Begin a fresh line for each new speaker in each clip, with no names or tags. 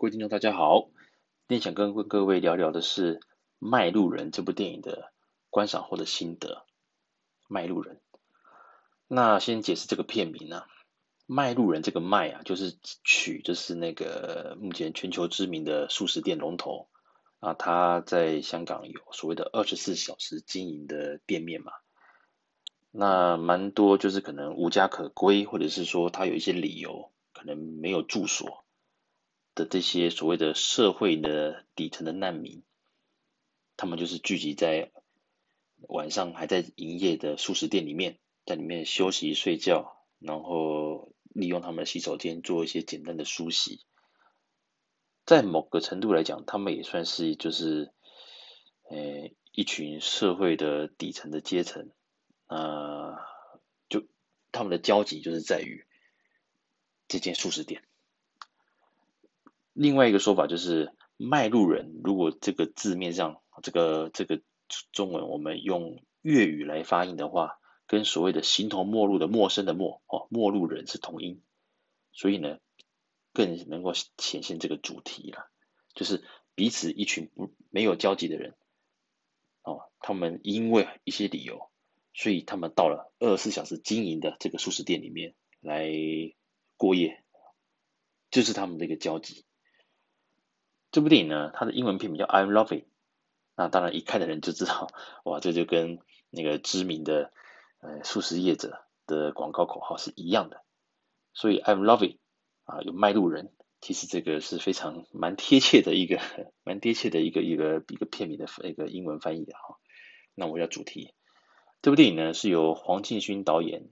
各位听众大家好，今天想跟各位聊聊的是《卖路人》这部电影的观赏后的心得。《卖路人》，那先解释这个片名啊，《卖路人》这个卖啊，就是取就是那个目前全球知名的速食店龙头啊，他在香港有所谓的二十四小时经营的店面嘛。那蛮多就是可能无家可归，或者是说他有一些理由，可能没有住所这些所谓的社会的底层的难民，他们就是聚集在晚上还在营业的速食店里面，在里面休息睡觉，然后利用他们的洗手间做一些简单的梳洗。在某个程度来讲，他们也算是就是，呃，一群社会的底层的阶层。呃，就他们的交集就是在于这间素食店。另外一个说法就是“卖路人”，如果这个字面上这个这个中文我们用粤语来发音的话，跟所谓的“形同陌路”的“陌生”的“陌”哦，“陌路人”是同音，所以呢，更能够显现这个主题了，就是彼此一群不没有交集的人哦，他们因为一些理由。所以他们到了二十四小时经营的这个素食店里面来过夜，就是他们的一个交集。这部电影呢，它的英文片名叫《I'm Loving》，那当然一看的人就知道，哇，这就跟那个知名的呃素食业者的广告口号是一样的。所以《I'm Loving》啊，有卖路人，其实这个是非常蛮贴切的一个 蛮贴切的一个一个一个片名的一个英文翻译的哈。那我要主题。这部电影呢，是由黄庆勋导演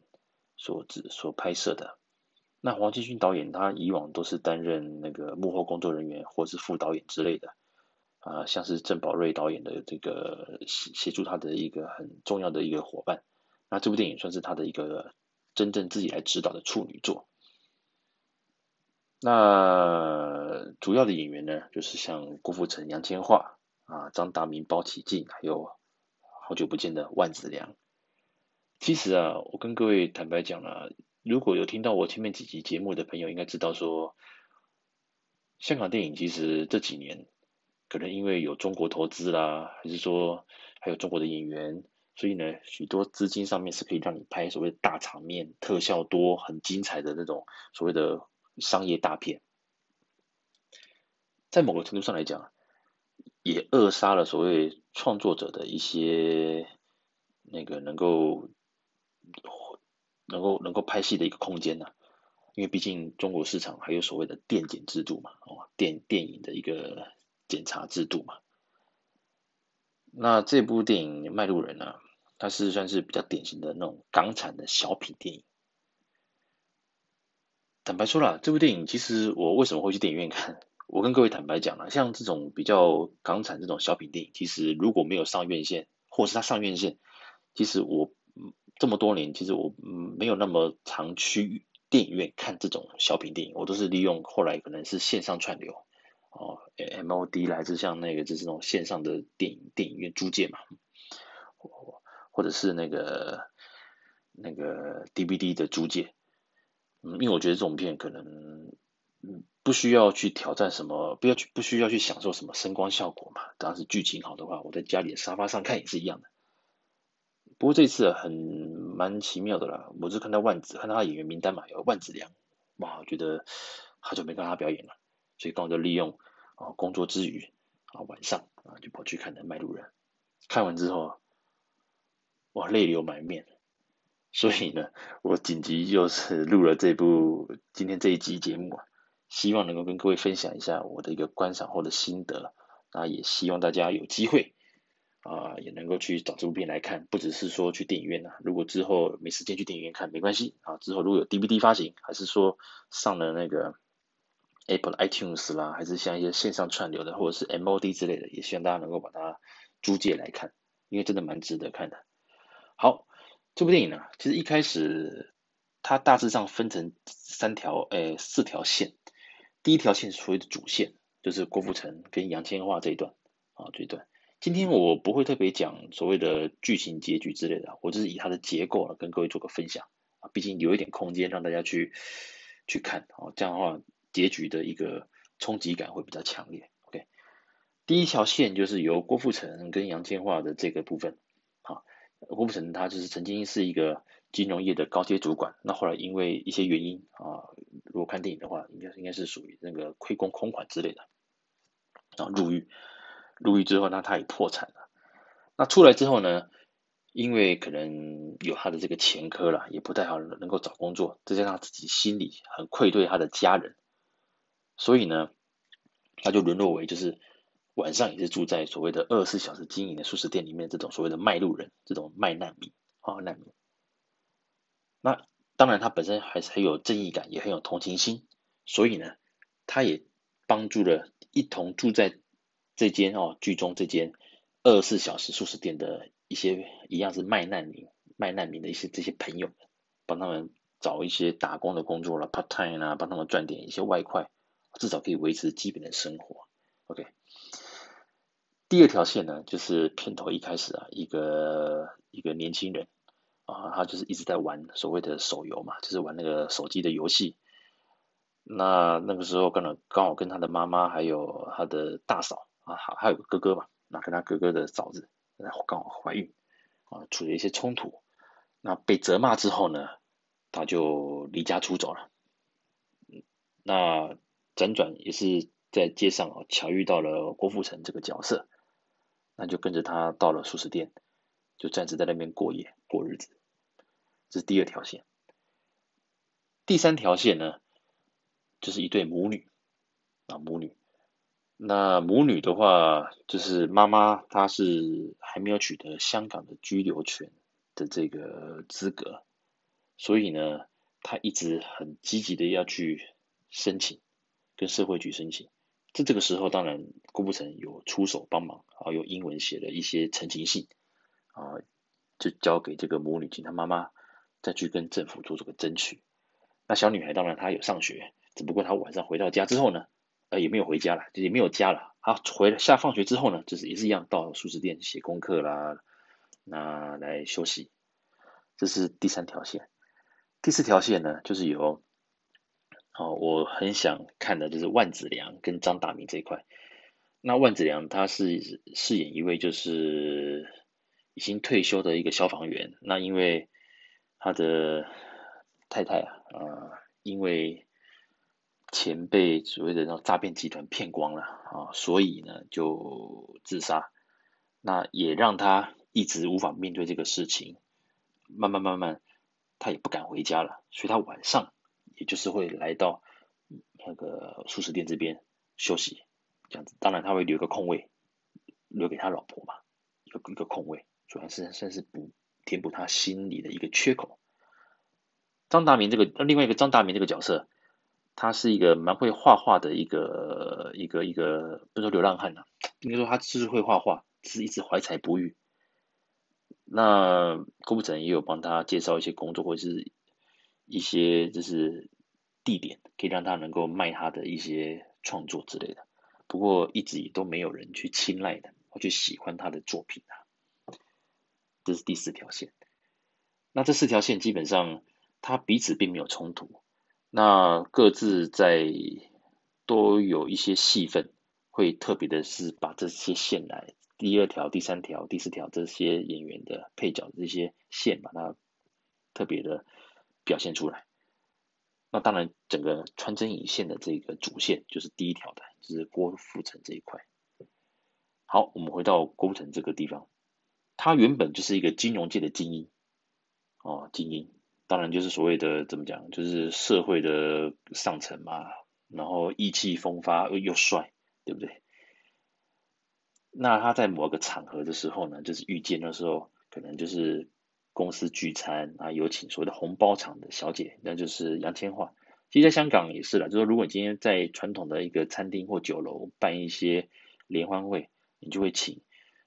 所制所拍摄的。那黄庆勋导演他以往都是担任那个幕后工作人员或是副导演之类的啊，像是郑宝瑞导演的这个协助他的一个很重要的一个伙伴。那这部电影算是他的一个真正自己来指导的处女作。那主要的演员呢，就是像郭富城、杨千嬅啊、张达明、包启静，还有。好久不见的万梓良。其实啊，我跟各位坦白讲了，如果有听到我前面几集节目的朋友，应该知道说，香港电影其实这几年可能因为有中国投资啦，还是说还有中国的演员，所以呢，许多资金上面是可以让你拍所谓大场面、特效多、很精彩的那种所谓的商业大片。在某个程度上来讲，也扼杀了所谓创作者的一些那个能够能够能够拍戏的一个空间呢、因为毕竟中国市场还有所谓的电检制度嘛，哦，电电影的一个检查制度嘛。那这部电影《卖路人》呢，它是算是比较典型的那种港产的小品电影。坦白说了，这部电影其实我为什么会去电影院看？我跟各位坦白讲了，像这种比较港产这种小品电影，其实如果没有上院线，或是它上院线，其实我这么多年，其实我没有那么常去电影院看这种小品电影，我都是利用后来可能是线上串流哦，MOD 来自像那个就是那种线上的电影电影院租借嘛，或者是那个那个 DVD 的租借，嗯，因为我觉得这种片可能。嗯，不需要去挑战什么，不要去，不需要去享受什么声光效果嘛。当时剧情好的话，我在家里的沙发上看也是一样的。不过这次很蛮奇妙的啦，我是看到万梓，看到他演员名单嘛，有万梓良，哇，我觉得好久没看他表演了，所以刚好就利用啊工作之余啊晚上啊就跑去看的《麦路人》，看完之后哇泪流满面。所以呢，我紧急又是录了这部今天这一集节目啊。希望能够跟各位分享一下我的一个观赏后的心得，那也希望大家有机会啊，也能够去找这部片来看，不只是说去电影院呐、啊。如果之后没时间去电影院看，没关系啊。之后如果有 DVD 发行，还是说上了那个 Apple iTunes 啦，还是像一些线上串流的，或者是 MOD 之类的，也希望大家能够把它租借来看，因为真的蛮值得看的。好，这部电影呢，其实一开始它大致上分成三条，诶，四条线。第一条线是所谓的主线，就是郭富城跟杨千嬅这一段啊，这一段。今天我不会特别讲所谓的剧情结局之类的，我只是以它的结构跟各位做个分享啊，毕竟留一点空间让大家去去看啊，这样的话结局的一个冲击感会比较强烈。OK，第一条线就是由郭富城跟杨千嬅的这个部分。好，郭富城他就是曾经是一个金融业的高阶主管，那后来因为一些原因啊，如果看电影的话，应该应该是属于那个亏空空款之类的，然后入狱，入狱之后那，他也破产了。那出来之后呢，因为可能有他的这个前科了，也不太好能够找工作，再加上他自己心里很愧对他的家人，所以呢，他就沦落为就是晚上也是住在所谓的二十四小时经营的素食店里面，这种所谓的卖路人，这种卖难民啊难民。那当然他本身还是很有正义感，也很有同情心，所以呢，他也帮助了一同住在这间哦剧中这间二十四小时素食店的。一些一样是卖难民、卖难民的一些这些朋友，帮他们找一些打工的工作了，part time 啊，帮他们赚点一些外快，至少可以维持基本的生活。OK，第二条线呢，就是片头一开始啊，一个一个年轻人啊，他就是一直在玩所谓的手游嘛，就是玩那个手机的游戏。那那个时候刚好刚好跟他的妈妈还有他的大嫂啊，还还有个哥哥嘛，那跟他哥哥的嫂子。然后刚好怀孕，啊，处于一些冲突，那被责骂之后呢，他就离家出走了。那辗转也是在街上啊，巧遇到了郭富城这个角色，那就跟着他到了速食店，就暂时在那边过夜过日子。这是第二条线。第三条线呢，就是一对母女啊，母女。那母女的话，就是妈妈，她是还没有取得香港的居留权的这个资格，所以呢，她一直很积极的要去申请，跟社会局申请。在这个时候，当然郭富城有出手帮忙，啊，用英文写了一些陈情信，啊，就交给这个母女，请她妈妈再去跟政府做这个争取。那小女孩当然她有上学，只不过她晚上回到家之后呢，呃，也没有回家了，就也没有家了。好，回下放学之后呢，就是也是一样到速食店写功课啦，那来休息。这是第三条线。第四条线呢，就是有，哦，我很想看的就是万梓良跟张大民这一块。那万梓良他是饰演一位就是已经退休的一个消防员。那因为他的太太啊，呃，因为钱被所谓的那诈骗集团骗光了啊，所以呢就自杀，那也让他一直无法面对这个事情，慢慢慢慢，他也不敢回家了，所以他晚上也就是会来到那个速食店这边休息，这样子，当然他会留个空位，留给他老婆嘛，一个一个空位，主要是算是补填补他心里的一个缺口。张大民这个，另外一个张大民这个角色。他是一个蛮会画画的一个一个一个，不是说流浪汉呐、啊，应该说他就是会画画，是一直怀才不遇。那郭富城也有帮他介绍一些工作，或者是一些就是地点，可以让他能够卖他的一些创作之类的。不过一直都没有人去青睐的，或去喜欢他的作品啊。这是第四条线。那这四条线基本上，他彼此并没有冲突。那各自在都有一些戏份，会特别的是把这些线来第二条、第三条、第四条这些演员的配角的这些线，把它特别的表现出来。那当然，整个穿针引线的这个主线就是第一条的，就是郭富城这一块。好，我们回到郭富城这个地方，他原本就是一个金融界的精英，哦，精英。当然就是所谓的怎么讲，就是社会的上层嘛，然后意气风发又又帅，对不对？那他在某个场合的时候呢，就是遇见的时候，可能就是公司聚餐啊，有请所谓的红包场的小姐，那就是杨千嬅。其实在香港也是了，就是如果你今天在传统的一个餐厅或酒楼办一些联欢会，你就会请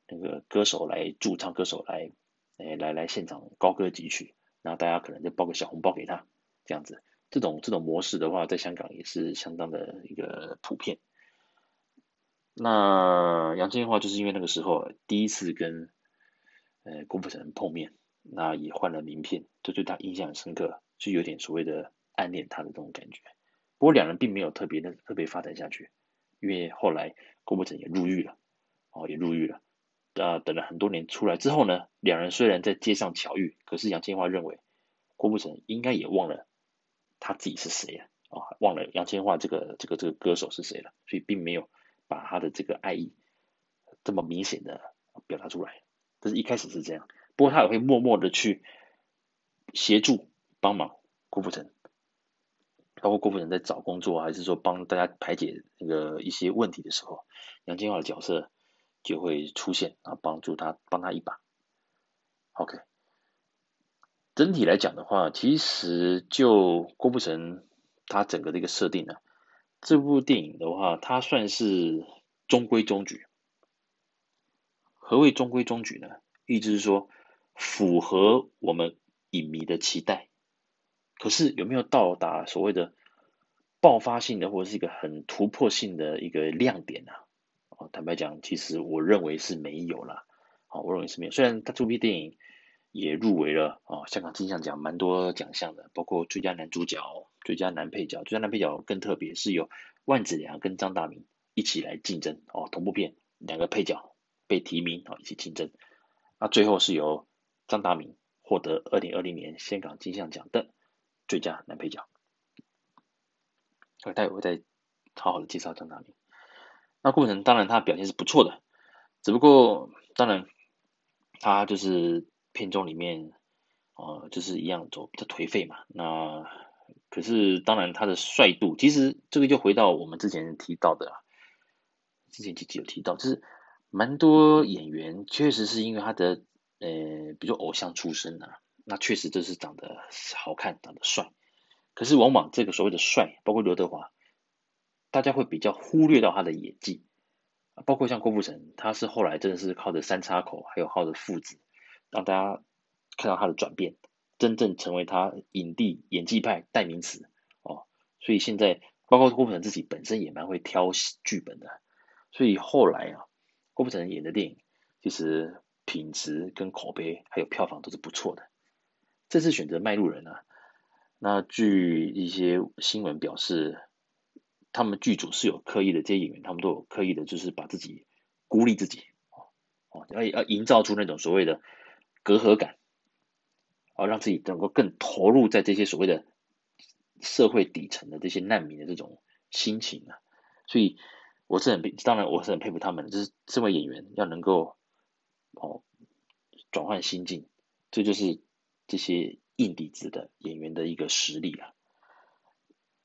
那个歌手来驻唱，歌手来，哎，来来现场高歌几曲。然后大家可能就包个小红包给他，这样子，这种这种模式的话，在香港也是相当的一个普遍。那杨千嬅就是因为那个时候第一次跟呃郭富城碰面，那也换了名片，就对他印象很深刻，就有点所谓的暗恋他的这种感觉。不过两人并没有特别的特别发展下去，因为后来郭富城也入狱了，哦，也入狱了。啊，等了很多年出来之后呢，两人虽然在街上巧遇，可是杨千嬅认为郭富城应该也忘了他自己是谁了，啊，忘了杨千嬅这个这个这个歌手是谁了，所以并没有把他的这个爱意这么明显的表达出来。这是一开始是这样，不过他也会默默的去协助帮忙郭富城，包括郭富城在找工作还是说帮大家排解那个一些问题的时候，杨千嬅的角色。就会出现，然后帮助他，帮他一把。OK，整体来讲的话，其实就郭富城他整个的一个设定呢，这部电影的话，它算是中规中矩。何谓中规中矩呢？意思是说符合我们影迷的期待，可是有没有到达所谓的爆发性的或者是一个很突破性的一个亮点呢坦白讲，其实我认为是没有了。好，我认为是没有。虽然他这部电影也入围了啊，香港金像奖蛮多奖项的，包括最佳男主角、最佳男配角。最佳男配角更特别，是由万梓良跟张大民一起来竞争哦，同部片两个配角被提名啊，一起竞争。那最后是由张大民获得二零二零年香港金像奖的最佳男配角。我待会会再好好的介绍张大民。那郭富城当然他表现是不错的，只不过当然他就是片中里面，呃，就是一样走比较颓废嘛。那可是当然他的帅度，其实这个就回到我们之前提到的，之前几集有提到，就是蛮多演员确实是因为他的呃，比如偶像出身啊，那确实就是长得好看，长得帅。可是往往这个所谓的帅，包括刘德华。大家会比较忽略到他的演技，包括像郭富城，他是后来真的是靠着三叉口，还有靠着父子，让大家看到他的转变，真正成为他影帝演技派代名词哦。所以现在包括郭富城自己本身也蛮会挑剧本的，所以后来啊，郭富城演的电影其实品质跟口碑还有票房都是不错的。这次选择卖路人啊，那据一些新闻表示。他们剧组是有刻意的，这些演员他们都有刻意的，就是把自己孤立自己，哦，要要营造出那种所谓的隔阂感，哦，让自己能够更投入在这些所谓的社会底层的这些难民的这种心情啊。所以我是很，当然我是很佩服他们，就是这位演员要能够哦转换心境，这就是这些硬底子的演员的一个实力了。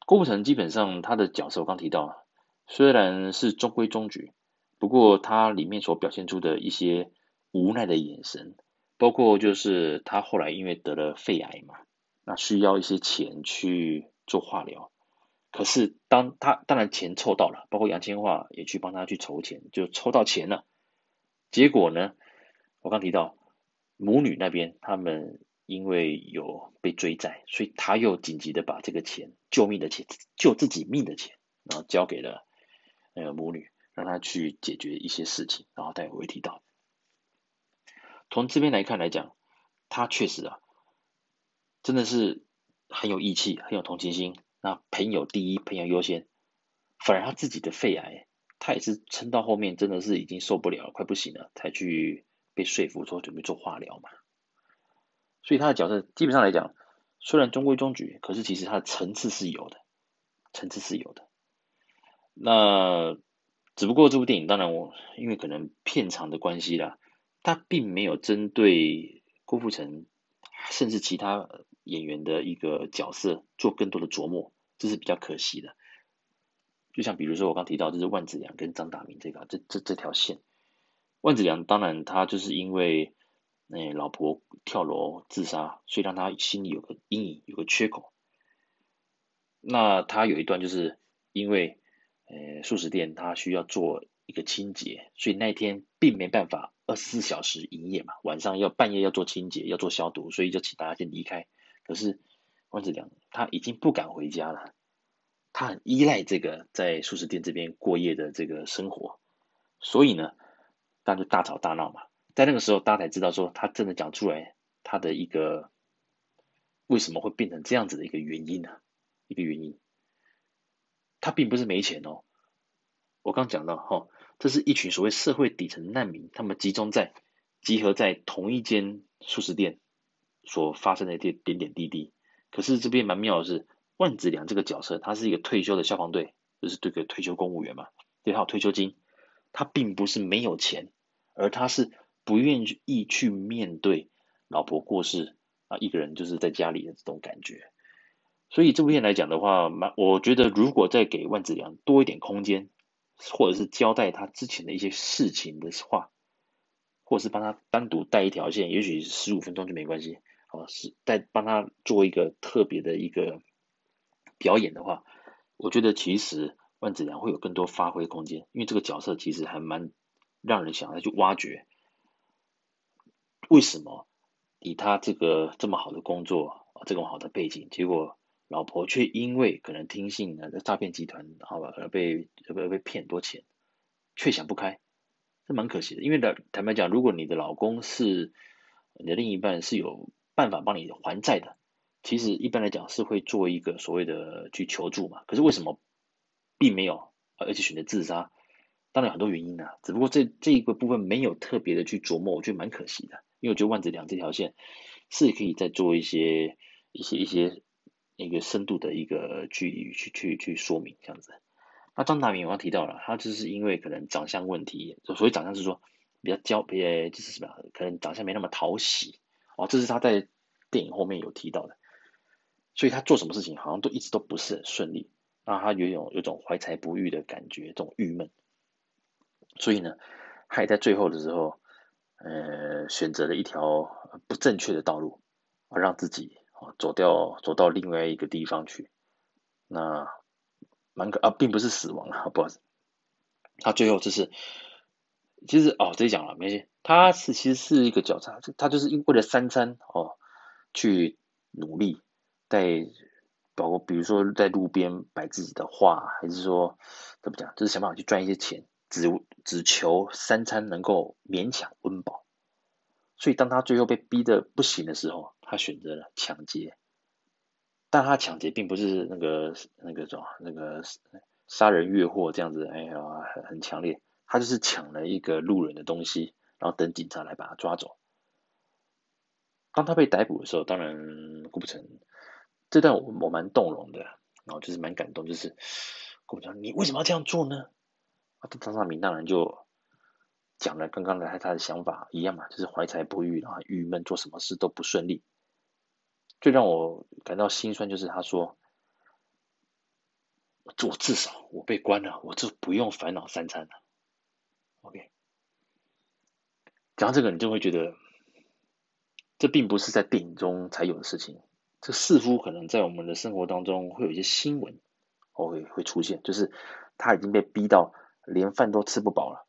郭富城基本上他的角色我刚提到，虽然是中规中矩，不过他里面所表现出的一些无奈的眼神，包括就是他后来因为得了肺癌嘛，那需要一些钱去做化疗，可是当他当然钱凑到了，包括杨千嬅也去帮他去筹钱，就筹到钱了，结果呢，我刚提到母女那边他们。因为有被追债，所以他又紧急的把这个钱救命的钱救自己命的钱，然后交给了那个母女，让他去解决一些事情。然后待会会提到，从这边来看来讲，他确实啊，真的是很有义气，很有同情心。那朋友第一，朋友优先。反而他自己的肺癌，他也是撑到后面，真的是已经受不了，快不行了，才去被说服说准备做化疗嘛。所以他的角色基本上来讲，虽然中规中矩，可是其实他的层次是有的，层次是有的。那只不过这部电影，当然我因为可能片长的关系啦，他并没有针对郭富城，甚至其他演员的一个角色做更多的琢磨，这是比较可惜的。就像比如说我刚提到，就是万梓良跟张大明这个这这这条线，万梓良当然他就是因为。那老婆跳楼自杀，所以让他心里有个阴影，有个缺口。那他有一段就是因为，呃，素食店他需要做一个清洁，所以那天并没办法二十四小时营业嘛，晚上要半夜要做清洁，要做消毒，所以就请大家先离开。可是万子良他已经不敢回家了，他很依赖这个在素食店这边过夜的这个生活，所以呢，他就大吵大闹嘛。在那个时候，大家才知道说他真的讲出来他的一个为什么会变成这样子的一个原因呢、一个原因，他并不是没钱哦。我刚讲到哈，这是一群所谓社会底层难民，他们集中在集合在同一间素食店所发生的一些点点滴滴。可是这边蛮妙的是，万梓良这个角色，他是一个退休的消防队，就是这个退休公务员嘛，对，他有退休金，他并不是没有钱，而他是不愿意去面对老婆过世啊，一个人就是在家里的这种感觉。所以这部片来讲的话，蛮我觉得如果再给万梓良多一点空间，或者是交代他之前的一些事情的话，或者是帮他单独带一条线，也许十五分钟就没关系。哦，是再帮他做一个特别的一个表演的话，我觉得其实万梓良会有更多发挥空间，因为这个角色其实还蛮让人想要去挖掘，为什么以他这个这么好的工作，啊这么好的背景，结果老婆却因为可能听信了诈骗集团，好吧，而被被被骗很多钱，却想不开，这蛮可惜的。因为的坦白讲，如果你的老公是你的另一半是有。办法帮你还债的，其实一般来讲是会做一个所谓的去求助嘛。可是为什么并没有，而且选择自杀？当然有很多原因啊，只不过这这一个部分没有特别的去琢磨，我觉得蛮可惜的。因为我觉得万梓良这条线是可以再做一些一些一些一个深度的一个去去去去说明这样子。那张大明我刚提到了，他就是因为可能长相问题，所谓长相是说比较娇，别就是什么，可能长相没那么讨喜。哦，这是他在电影后面有提到的，所以他做什么事情好像都一直都不是很顺利，那他有种有种怀才不遇的感觉，这种郁闷，所以呢，他也在最后的时候，呃，选择了一条不正确的道路，啊，让自己啊走掉走到另外一个地方去，那蛮可啊，并不是死亡啊，不好意思，他最后就是。其实哦，这讲了没事。他是其实是一个狡诈，他就是为了三餐哦，去努力，在包括比如说在路边摆自己的画，还是说怎么讲，就是想办法去赚一些钱，只只求三餐能够勉强温饱。所以当他最后被逼得不行的时候，他选择了抢劫。但他抢劫并不是那个那个什么那个杀人越货这样子，哎呀，很很强烈。他就是抢了一个路人的东西，然后等警察来把他抓走。当他被逮捕的时候，当然顾不成这段我我蛮动容的，然后就是蛮感动，就是顾不成你为什么要这样做呢？张大民当然就讲了刚刚的他的想法一样嘛，就是怀才不遇，然后郁闷，做什么事都不顺利。最让我感到心酸就是他说，我至少我被关了，我就不用烦恼三餐了。OK，讲到这个，你就会觉得，这并不是在电影中才有的事情。这似乎可能在我们的生活当中会有一些新闻，会会出现，就是他已经被逼到连饭都吃不饱了，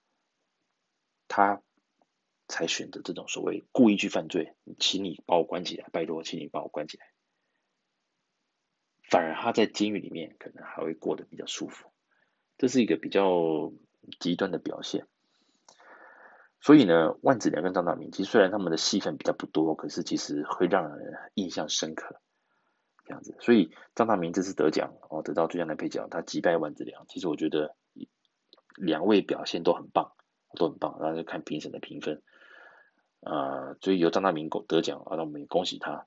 他才选择这种所谓故意去犯罪，请你把我关起来，拜托，请你把我关起来。反而他在监狱里面可能还会过得比较舒服，这是一个比较极端的表现。所以呢，万梓良跟张大民其实虽然他们的戏份比较不多，可是其实会让人印象深刻，这样子。所以张大民这次得奖哦，得到最佳男配角，他击败万梓良。其实我觉得两位表现都很棒，都很棒。然后就看评审的评分，啊、所以由张大明得奖啊，那我们也恭喜他。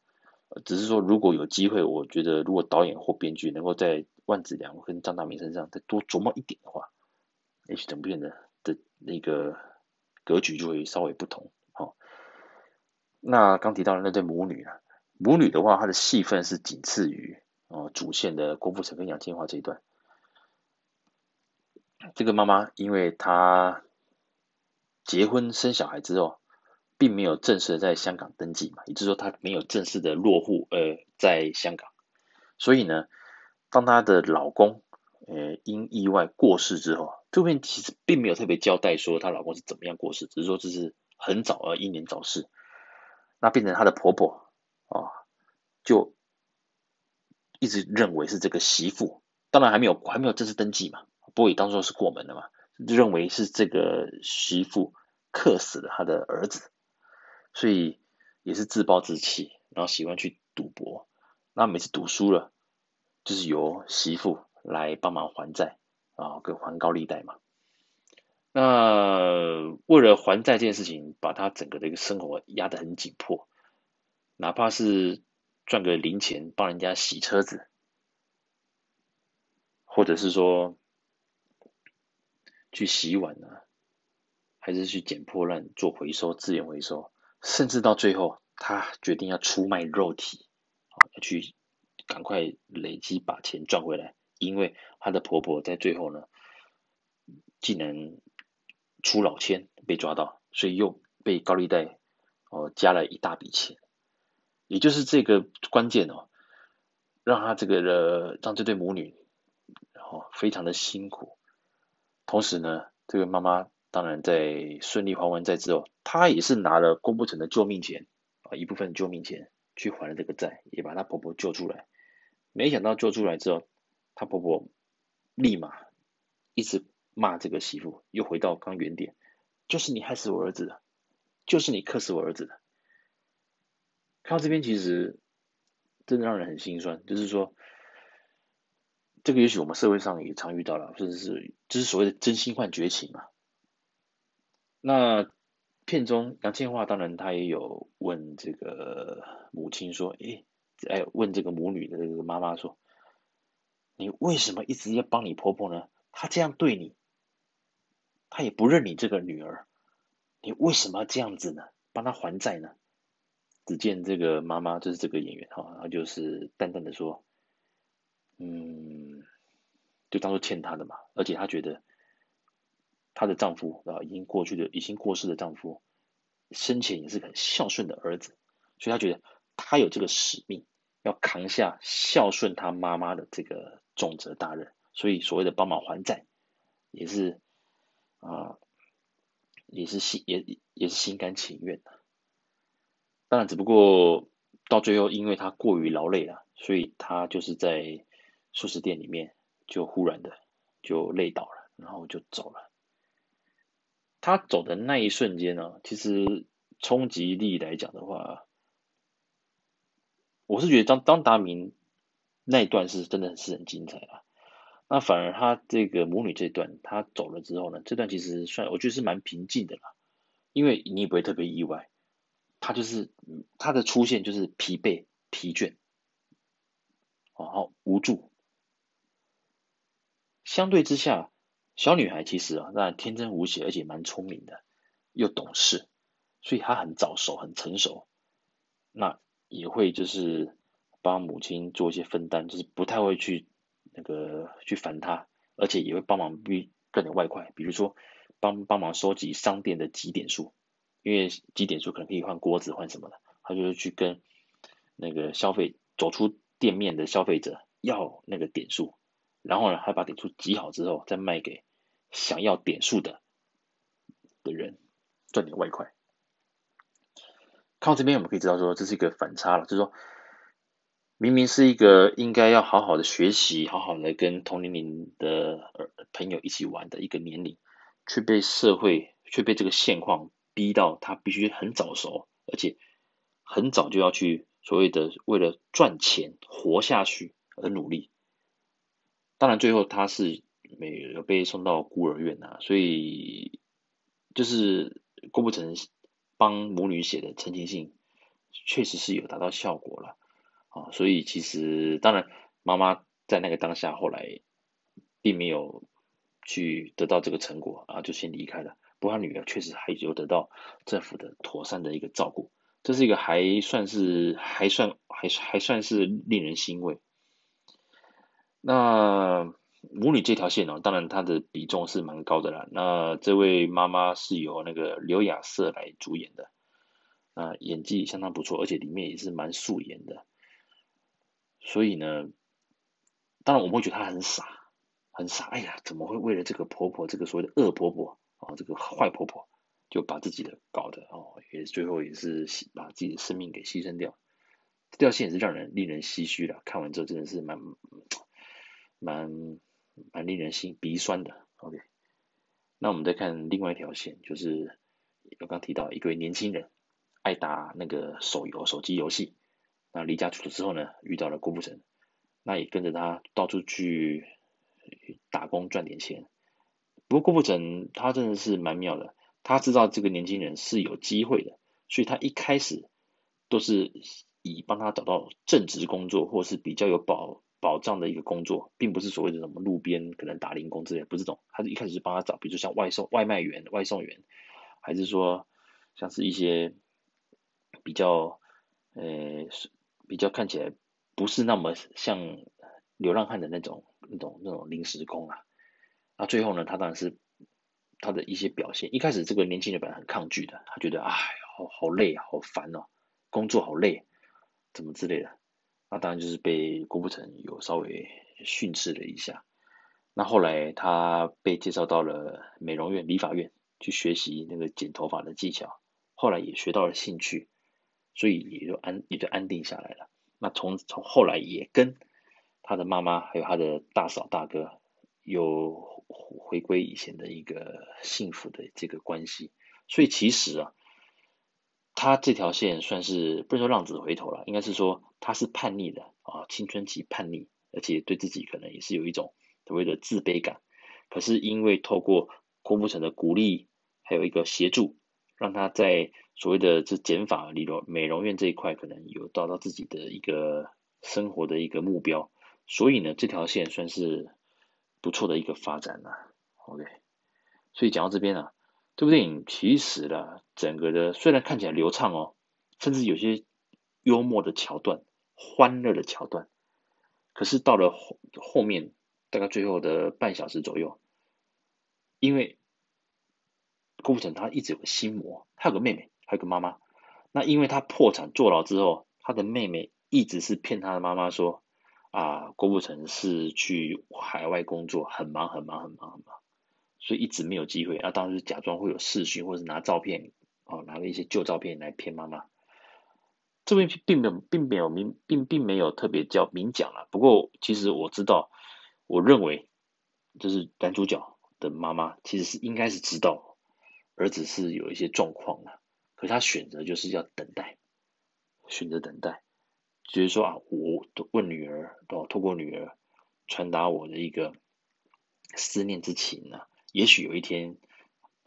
只是说如果有机会，我觉得如果导演或编剧能够在万梓良跟张大明身上再多琢磨一点的话，也许整部片的的那个。格局就会稍微不同，好。那刚提到的那对母女啊，母女的话，她的戏份是仅次于哦主线的郭富城跟杨千嬅这一段。这个妈妈，因为她结婚生小孩之后，并没有正式在香港登记嘛，也就是说她没有正式的落户呃在香港，所以呢，当她的老公呃因意外过世之后。这边其实并没有特别交代说她老公是怎么样过世，只是说这是很早而英年早逝，那变成她的婆婆啊，就一直认为是这个媳妇，当然还没有还没有正式登记嘛，不过也当做是过门的嘛，认为是这个媳妇克死了他的儿子，所以也是自暴自弃，然后喜欢去赌博，那每次赌输了，就是由媳妇来帮忙还债。啊，跟还高利贷嘛，那为了还债这件事情，把他整个的一个生活压得很紧迫，哪怕是赚个零钱帮人家洗车子，或者是说去洗碗啊，还是去捡破烂做回收、资源回收，甚至到最后，他决定要出卖肉体，要去赶快累积把钱赚回来，因为他的婆婆在最后呢，竟然。出老千被抓到，所以又被高利贷哦加了一大笔钱，也就是这个关键哦，让他这个的让这对母女然哦非常的辛苦。同时呢，这个妈妈当然在顺利还完债之后，她也是拿了郭富城的救命钱啊一部分救命钱去还了这个债，也把她婆婆救出来。没想到救出来之后，她婆婆立马一直。骂这个媳妇，又回到刚原点，就是你害死我儿子的，就是你克死我儿子的。看到这边，其实真的让人很心酸。就是说，这个也许我们社会上也常遇到了，甚至是就是所谓的真心换绝情嘛。那片中杨千嬅当然她也有问这个母亲说：“诶，哎，问这个母女的这个妈妈说，你为什么一直要帮你婆婆呢？她这样对你。”她也不认你这个女儿，你为什么要这样子呢？帮她还债呢？只见这个妈妈就是这个演员哈，她就是淡淡的说，嗯，就当做欠她的嘛。而且她觉得她的丈夫啊，已经过去的、已经过世的丈夫，生前也是很孝顺的儿子，所以她觉得她有这个使命，要扛下孝顺她妈妈的这个重责大任。所以所谓的帮忙还债，也是。啊，也是心也也是心甘情愿的。当然，只不过到最后，因为他过于劳累了，所以他就是在素食店里面就忽然的就累倒了，然后就走了。他走的那一瞬间呢，其实冲击力来讲的话，我是觉得张张达明那一段是真的是很精彩的。那反而他这个母女这段，他走了之后呢，这段其实算我觉得是蛮平静的啦，因为你也不会特别意外，他就是他的出现就是疲惫、疲倦，然后无助。相对之下，小女孩其实啊，那天真无邪，而且蛮聪明的，又懂事，所以她很早熟、很成熟，那也会就是帮母亲做一些分担，就是不太会去。那个去烦他，而且也会帮忙赚点外快，比如说帮帮忙收集商店的集点数，因为集点数可能可以换锅子换什么的，他就会去跟那个消费走出店面的消费者要那个点数，然后呢，还把点数集好之后再卖给想要点数的的人，赚点外快。看这边我们可以知道说，这是一个反差了，就是说。明明是一个应该要好好的学习，好好的跟同年龄的朋友一起玩的一个年龄，却被社会却被这个现况逼到他必须很早熟，而且很早就要去所谓的为了赚钱活下去而努力。当然最后他是没有被送到孤儿院啊，所以就是郭富城帮母女写的陈情信，确实是有达到效果了。啊，所以其实当然，妈妈在那个当下后来并没有去得到这个成果啊，就先离开了。不过她女儿确实还有得到政府的妥善的一个照顾，这是一个还算是还算还还算是令人欣慰。那母女这条线呢，当然她的比重是蛮高的啦。那这位妈妈是由那个刘雅瑟来主演的，啊，演技相当不错，而且里面也是蛮素颜的。所以呢，当然我们会觉得她很傻，很傻。哎呀，怎么会为了这个婆婆，这个所谓的恶婆婆啊，这个坏婆婆，就把自己的搞的哦，也最后也是把自己的生命给牺牲掉。这条线也是让人令人唏嘘的，看完之后真的是蛮蛮蛮令人心鼻酸的。OK，那我们再看另外一条线，就是我刚提到一个年轻人爱打那个手游手机游戏。那离家出走之后呢，遇到了郭富城，那也跟着他到处去打工赚点钱，不过郭富城他真的是蛮妙的，他知道这个年轻人是有机会的，所以他一开始都是以帮他找到正职工作，或是比较有保保障的一个工作，并不是所谓的什么路边可能打零工之类，不是这种，他一开始是帮他找，比如像外送、外卖员、外送员，还是说像是一些比较呃比较看起来不是那么像流浪汉的那种。那种那种临时工啊，那最后呢，他当然是他的一些表现。一开始这个年轻人本来很抗拒的，他觉得哎，好好累，好烦哦，工作好累，怎么之类的。那当然就是被郭富城有稍微训斥了一下。那后来他被介绍到了美容院、理发院去学习那个剪头发的技巧，后来也学到了兴趣，所以也就安也就安定下来了。那从从后来也跟。他的妈妈还有他的大嫂大哥，又回归以前的一个幸福的这个关系，所以其实啊，他这条线算是不能说浪子回头了，应该是说他是叛逆的啊，青春期叛逆，而且对自己可能也是有一种所谓的自卑感。可是因为透过郭富城的鼓励，还有一个协助，让他在所谓的这减法、理容、美容院这一块，可能有达到自己的一个生活的一个目标。所以呢，这条线算是不错的一个发展了。OK，所以讲到这边啊，这部电影其实呢，整个的虽然看起来流畅哦，甚至有些幽默的桥段、欢乐的桥段，可是到了后后面，大概最后的半小时左右，因为郭富城他一直有个心魔，他有个妹妹，还有个妈妈。那因为他破产坐牢之后，他的妹妹一直是骗他的妈妈说。啊，郭富城是去海外工作，很忙很忙很忙很忙，所以一直没有机会。啊，当时假装会有视讯，或者是拿照片，哦，拿了一些旧照片来骗妈妈。这边并没有，并没有明，并并没有特别叫明讲了。不过，其实我知道，我认为，就是男主角的妈妈其实是应该是知道儿子是有一些状况的，可他选择就是要等待，选择等待。就是说啊，我问女儿，哦，透过女儿传达我的一个思念之情呢、啊。也许有一天，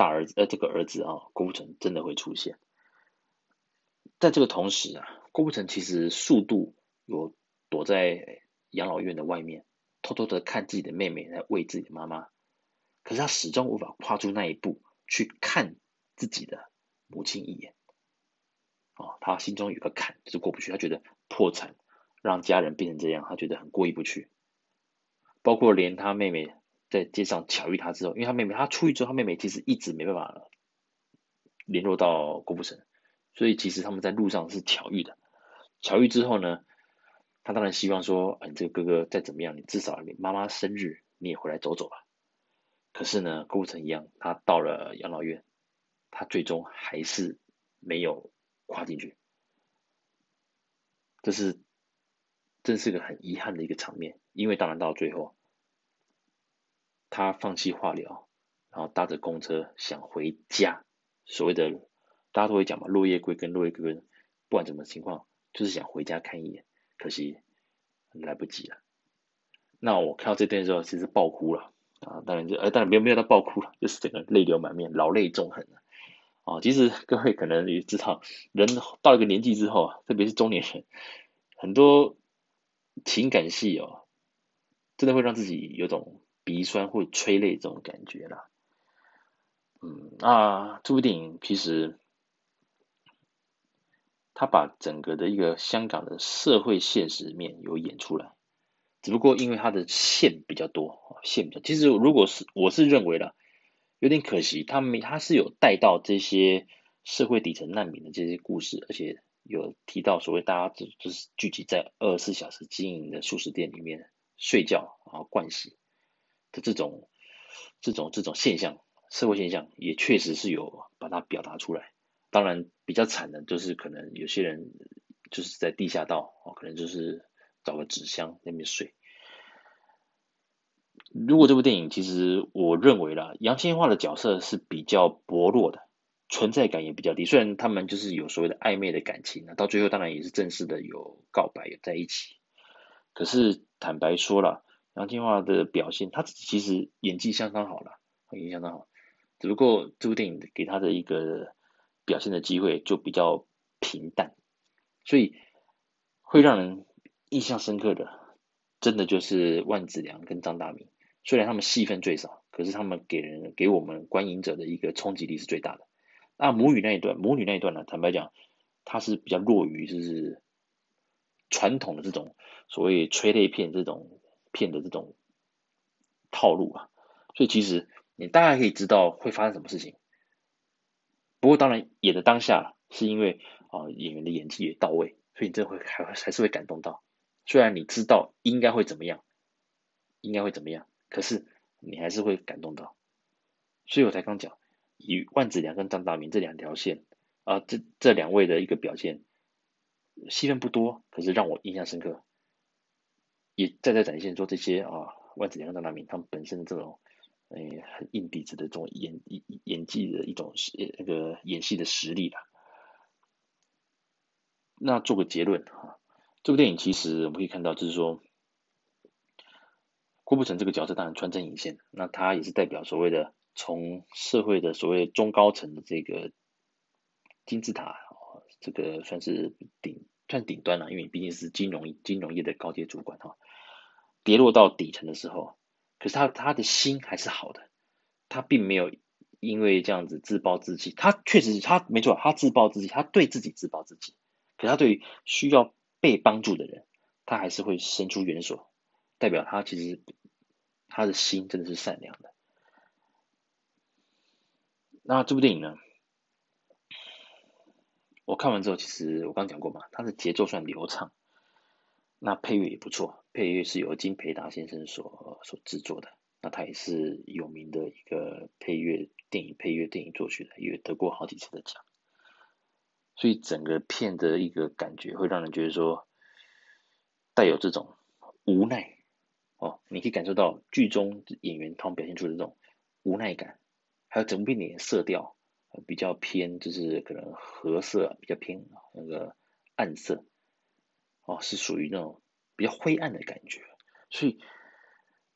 大儿子呃，这个儿子啊，郭富城真的会出现。在这个同时啊，郭富城其实速度有躲在养老院的外面，偷偷的看自己的妹妹来喂自己的妈妈。可是他始终无法跨出那一步去看自己的母亲一眼。哦，他心中有个坎，就是过不去。他觉得破产让家人变成这样，他觉得很过意不去。包括连他妹妹在街上巧遇他之后，因为他妹妹他出狱之后，他妹妹其实一直没办法联络到郭富城，所以其实他们在路上是巧遇的。巧遇之后呢，他当然希望说，你这个哥哥再怎么样，你至少你妈妈生日你也回来走走吧。可是呢，郭富城一样，他到了养老院，他最终还是没有。跨进去，这是，真是个很遗憾的一个场面。因为当然到最后，他放弃化疗，然后搭着公车想回家。所谓的大家都会讲嘛，落叶归根，落叶归根，不管什么情况，就是想回家看一眼。可惜来不及了。那我看到这段的时候，其实爆哭了啊！当然就呃，当然没有没有到爆哭了，就是整个泪流满面，老泪纵横了。哦，其实各位可能也知道，人到一个年纪之后啊，特别是中年人，很多情感戏哦，真的会让自己有种鼻酸或催泪这种感觉啦。嗯，啊，这部电影其实他把整个的一个香港的社会现实面有演出来，只不过因为他的线比较多，线比较，其实如果是我是认为了。有点可惜，他没他是有带到这些社会底层难民的这些故事，而且有提到所谓大家就就是聚集在二十四小时经营的素食店里面睡觉然后盥洗的这种这种这种现象，社会现象也确实是有把它表达出来。当然比较惨的就是可能有些人就是在地下道哦，可能就是找个纸箱那边睡。如果这部电影，其实我认为啦，杨千嬅的角色是比较薄弱的，存在感也比较低。虽然他们就是有所谓的暧昧的感情啊，到最后当然也是正式的有告白有在一起。可是坦白说了，杨千嬅的表现，她其实演技相当好了，演技相当好。只不过这部电影给他的一个表现的机会就比较平淡，所以会让人印象深刻的，真的就是万梓良跟张大民。虽然他们戏份最少，可是他们给人给我们观影者的一个冲击力是最大的。那母女那一段，母女那一段呢，坦白讲，它是比较弱于就是传统的这种所谓催泪片这种片的这种套路啊，所以其实你大概可以知道会发生什么事情。不过当然演的当下是因为啊演员的演技也到位，所以你这会还还是会感动到。虽然你知道应该会怎么样，应该会怎么样。可是你还是会感动到，所以我才刚讲，以万梓良跟张大民这两条线啊，这这两位的一个表现，戏份不多，可是让我印象深刻，也再在展现说这些啊，万梓良张大民他们本身的这种，呃，很硬底子的这种演演技的一种那个演戏的实力了。那做个结论啊，这部电影其实我们可以看到，就是说。郭富城这个角色当然穿针引线，那他也是代表所谓的从社会的所谓中高层的这个金字塔，这个算是顶算顶端了，因为毕竟是金融金融业的高阶主管哈，跌落到底层的时候，可是他他的心还是好的，他并没有因为这样子自暴自弃，他确实他没错，他自暴自弃，他对自己自暴自弃，可他对于需要被帮助的人，他还是会伸出援手。代表他其实他的心真的是善良的。那这部电影呢，我看完之后，其实我刚讲过嘛，它的节奏算流畅，那配乐也不错，配乐是由金培达先生所所制作的，那他也是有名的一个配乐电影配乐电影作曲的，也得过好几次的奖，所以整个片的一个感觉会让人觉得说带有这种无奈。哦，你可以感受到剧中演员他们表现出的这种无奈感，还有整部电影色调比较偏，就是可能褐色比较偏那个暗色，哦，是属于那种比较灰暗的感觉。所以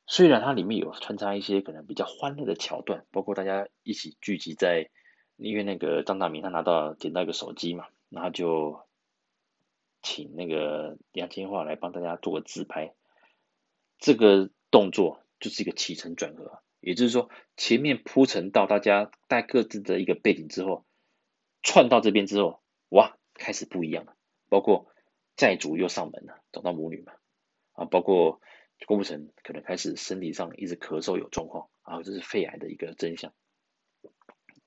虽然它里面有穿插一些可能比较欢乐的桥段，包括大家一起聚集在，因为那个张大明他拿到捡到一个手机嘛，然后就请那个杨千嬅来帮大家做个自拍。这个动作就是一个起承转合，也就是说，前面铺陈到大家带各自的一个背景之后，串到这边之后，哇，开始不一样了。包括债主又上门了，找到母女嘛，啊，包括郭富城可能开始身体上一直咳嗽有状况，啊，这是肺癌的一个真相，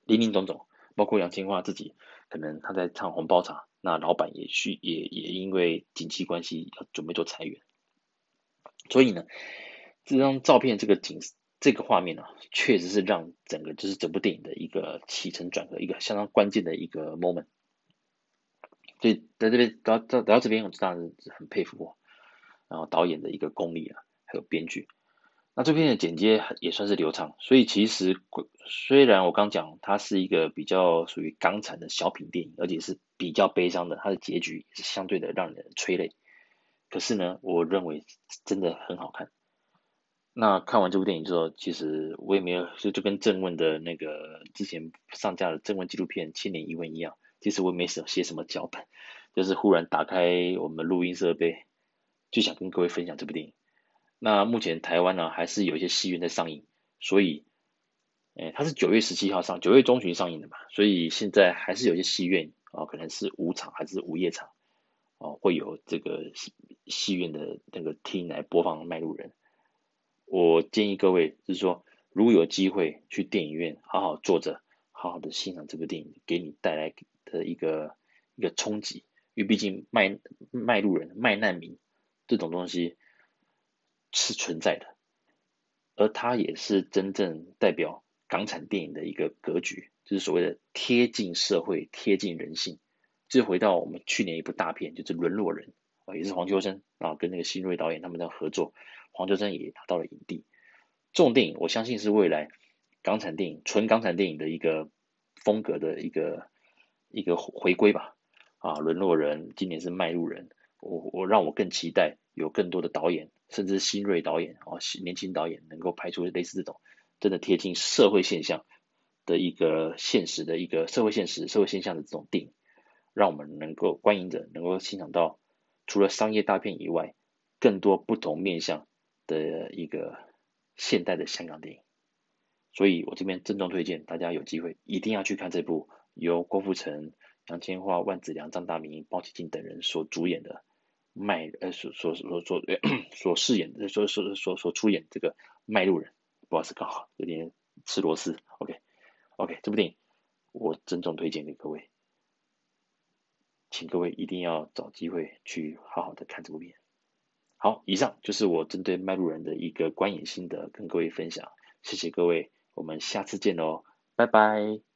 林林总总，包括杨千嬅自己，可能他在唱红包茶，那老板也去也也因为景气关系要准备做裁员。所以呢，这张照片、这个景、这个画面呢、啊，确实是让整个就是整部电影的一个起承转合，一个相当关键的一个 moment。所以在这边到到到这边，我当然是很佩服我，然后导演的一个功力啊，还有编剧。那这边的剪接也算是流畅。所以其实虽然我刚讲它是一个比较属于港产的小品电影，而且是比较悲伤的，它的结局也是相对的让人催泪。可是呢，我认为真的很好看。那看完这部电影之后，其实我也没有就就跟郑问的那个之前上架的郑问纪录片《千年一问》一样，其实我也没写写什么脚本，就是忽然打开我们录音设备，就想跟各位分享这部电影。那目前台湾呢，还是有一些戏院在上映，所以，诶，它是九月十七号上，九月中旬上映的嘛，所以现在还是有一些戏院啊，可能是午场还是午夜场。哦，会有这个戏戏院的那个厅来播放《麦路人》。我建议各位，就是说，如果有机会去电影院，好好坐着，好好的欣赏这部电影，给你带来的一个一个冲击。因为毕竟卖卖路人、卖难民这种东西是存在的，而它也是真正代表港产电影的一个格局，就是所谓的贴近社会、贴近人性。就回到我们去年一部大片，就是《沦落人》啊，也是黄秋生啊跟那个新锐导演他们的合作，黄秋生也拿到了影帝。这种电影，我相信是未来港产电影纯港产电影的一个风格的一个一个回归吧。啊，《沦落人》今年是《卖路人》，我我让我更期待有更多的导演，甚至新锐导演啊，年轻导演能够拍出类似这种真的贴近社会现象的一个现实的一个社会现实、社会现象的这种电影，让我们能够观影者能够欣赏到除了商业大片以外，更多不同面向的一个现代的香港电影。所以我这边郑重推荐大家有机会一定要去看这部由郭富城、杨千嬅、万梓良、张大民、包起镜等人所主演的卖呃所所所所 所饰演的所所所所出演这个卖路人，不好意思，刚好有点吃螺丝。OK OK，这部电影我郑重推荐给各位，请各位一定要找机会去好好的看这部片。好，以上就是我针对卖路人的一个观影心得跟各位分享，谢谢各位。我们下次见喽，拜拜。